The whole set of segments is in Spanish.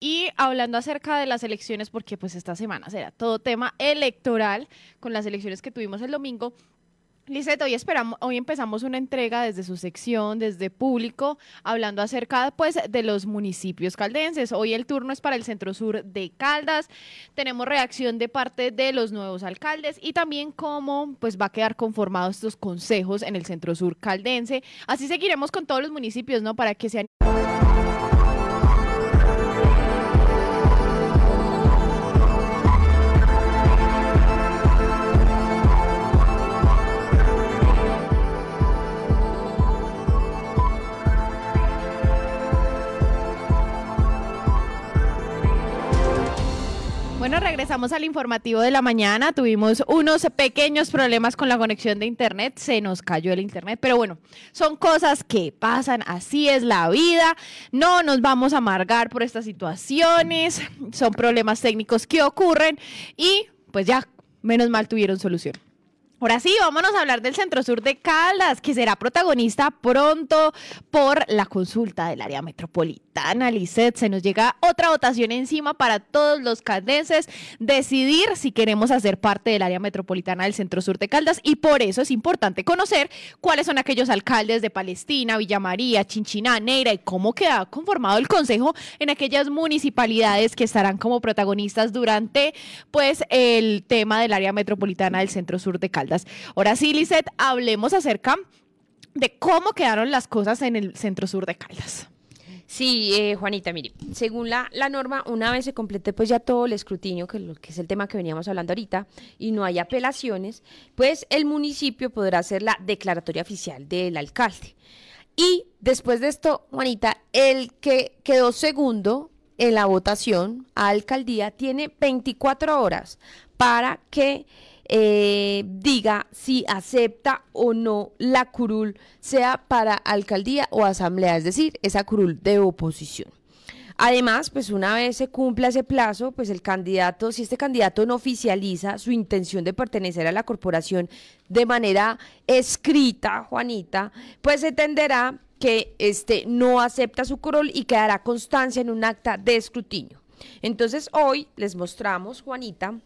Y hablando acerca de las elecciones, porque pues esta semana será todo tema electoral con las elecciones que tuvimos el domingo, Lizeth, hoy esperamos, hoy empezamos una entrega desde su sección, desde público, hablando acerca pues de los municipios caldenses. Hoy el turno es para el centro sur de Caldas. Tenemos reacción de parte de los nuevos alcaldes y también cómo pues va a quedar conformados estos consejos en el centro sur caldense. Así seguiremos con todos los municipios, ¿no? Para que sean Bueno, regresamos al informativo de la mañana. Tuvimos unos pequeños problemas con la conexión de internet. Se nos cayó el internet, pero bueno, son cosas que pasan. Así es la vida. No nos vamos a amargar por estas situaciones. Son problemas técnicos que ocurren y pues ya, menos mal tuvieron solución. Ahora sí, vámonos a hablar del Centro Sur de Caldas, que será protagonista pronto por la consulta del área metropolitana. Lisset, se nos llega otra votación encima para todos los caldenses decidir si queremos hacer parte del área metropolitana del Centro Sur de Caldas y por eso es importante conocer cuáles son aquellos alcaldes de Palestina, Villa María, Chinchiná, Neira y cómo queda conformado el consejo en aquellas municipalidades que estarán como protagonistas durante pues el tema del área metropolitana del Centro Sur de Caldas. Ahora sí, Lizeth, hablemos acerca de cómo quedaron las cosas en el centro sur de Caldas. Sí, eh, Juanita, mire, según la, la, norma, una vez se complete pues ya todo el escrutinio, que, que es el tema que veníamos hablando ahorita, y no hay apelaciones, pues el municipio podrá hacer la declaratoria oficial del alcalde. Y después de esto, Juanita, el que quedó segundo en la votación a alcaldía tiene 24 horas para que eh, diga si acepta o no la curul, sea para alcaldía o asamblea, es decir, esa curul de oposición. Además, pues una vez se cumpla ese plazo, pues el candidato, si este candidato no oficializa su intención de pertenecer a la corporación de manera escrita, Juanita, pues se tenderá que este no acepta su curul y quedará constancia en un acta de escrutinio. Entonces hoy les mostramos, Juanita,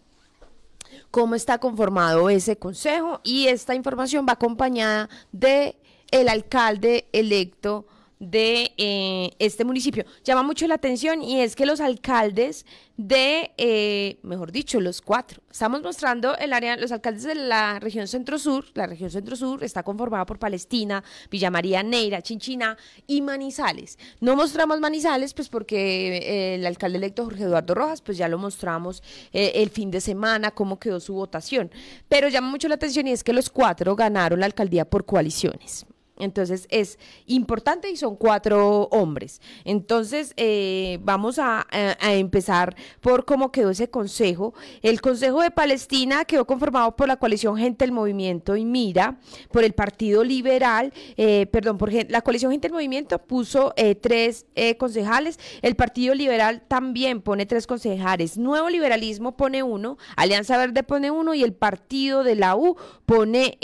cómo está conformado ese consejo y esta información va acompañada de el alcalde electo de eh, este municipio. Llama mucho la atención y es que los alcaldes de, eh, mejor dicho, los cuatro. Estamos mostrando el área, los alcaldes de la región centro-sur. La región centro-sur está conformada por Palestina, Villa María, Neira, Chinchina y Manizales. No mostramos Manizales, pues porque eh, el alcalde electo Jorge Eduardo Rojas, pues ya lo mostramos el fin de semana, cómo quedó su votación. Pero llama mucho la atención y es que los cuatro ganaron la alcaldía por coaliciones. Entonces es importante y son cuatro hombres. Entonces eh, vamos a, empezar por cómo quedó ese consejo. El Consejo de Palestina quedó conformado por la coalición Gente del Movimiento y Mira, por el Partido Liberal, eh, perdón, por la coalición Gente del Movimiento puso eh, tres concejales. El Partido Liberal también pone tres concejales. Nuevo Liberalismo pone uno, Alianza Verde pone uno y el Partido de la U pone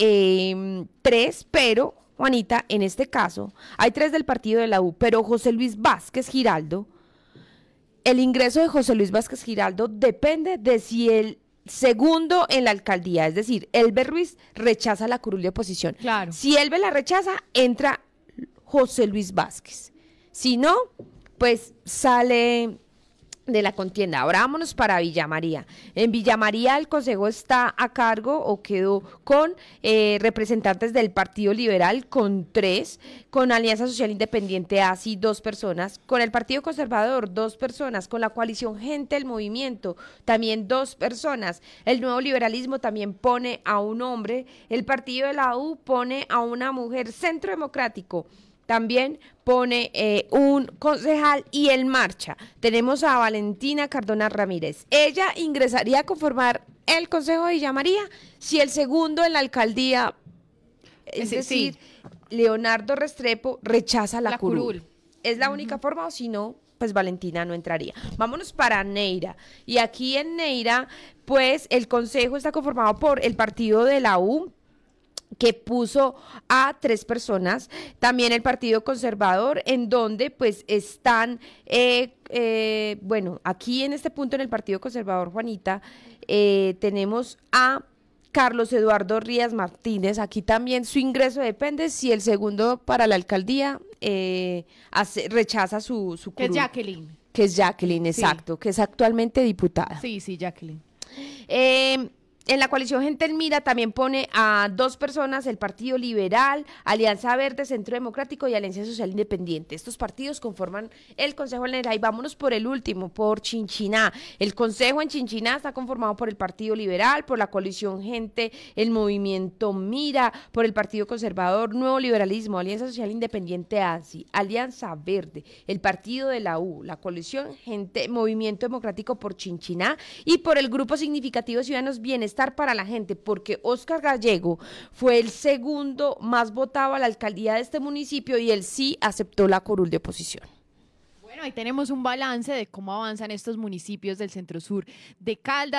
tres, pero Juanita, en este caso, hay tres del partido de la U, pero José Luis Vázquez Giraldo, el ingreso de José Luis Vázquez Giraldo depende de si el segundo en la alcaldía, es decir, Elber Ruiz rechaza la curul de oposición. Claro. Si Elber la rechaza, entra José Luis Vázquez. Si no, pues sale de la contienda. Ahora vámonos para Villa María. En Villa María el Consejo está a cargo o quedó con eh, representantes del Partido Liberal con tres, con Alianza Social Independiente ASI dos personas, con el Partido Conservador dos personas, con la coalición Gente del Movimiento también dos personas. El Nuevo Liberalismo también pone a un hombre, el Partido de la U pone a una mujer, Centro Democrático también pone eh, un concejal y en marcha tenemos a Valentina Cardona Ramírez. Ella ingresaría a conformar el Consejo de llamaría si el segundo en la alcaldía, es decir, Leonardo Restrepo, rechaza la, curul. Es la única forma o si no, pues Valentina no entraría. Vámonos para Neira. Y aquí en Neira, pues el consejo está conformado por el partido de la U, que puso a tres personas, también el Partido Conservador, en donde pues están, eh, eh, bueno, aquí en este punto en el Partido Conservador, Juanita, eh, tenemos a Carlos Eduardo Rías Martínez, aquí también su ingreso depende si el segundo para la alcaldía rechaza su, su Que es Jacqueline. Que es Jacqueline, exacto, que es actualmente diputada. Sí, sí, Jacqueline. Eh, en la coalición Gente en Mira también pone a dos personas, el Partido Liberal, Alianza Verde, Centro Democrático y Alianza Social Independiente. Estos partidos conforman el Consejo General. Y vámonos por el último, por Chinchiná. El Consejo en Chinchiná está conformado por el Partido Liberal, por la coalición Gente, el Movimiento Mira, por el Partido Conservador, Nuevo Liberalismo, Alianza Social Independiente ANSI, Alianza Verde, el Partido de la U, la coalición Gente, Movimiento Democrático por Chinchiná y por el Grupo Significativo Ciudadanos Bienestar para la gente, porque Oscar Gallego fue el segundo más votado a la alcaldía de este municipio y él sí aceptó la curul de oposición. Bueno, ahí tenemos un balance de cómo avanzan estos municipios del centro sur de Caldas.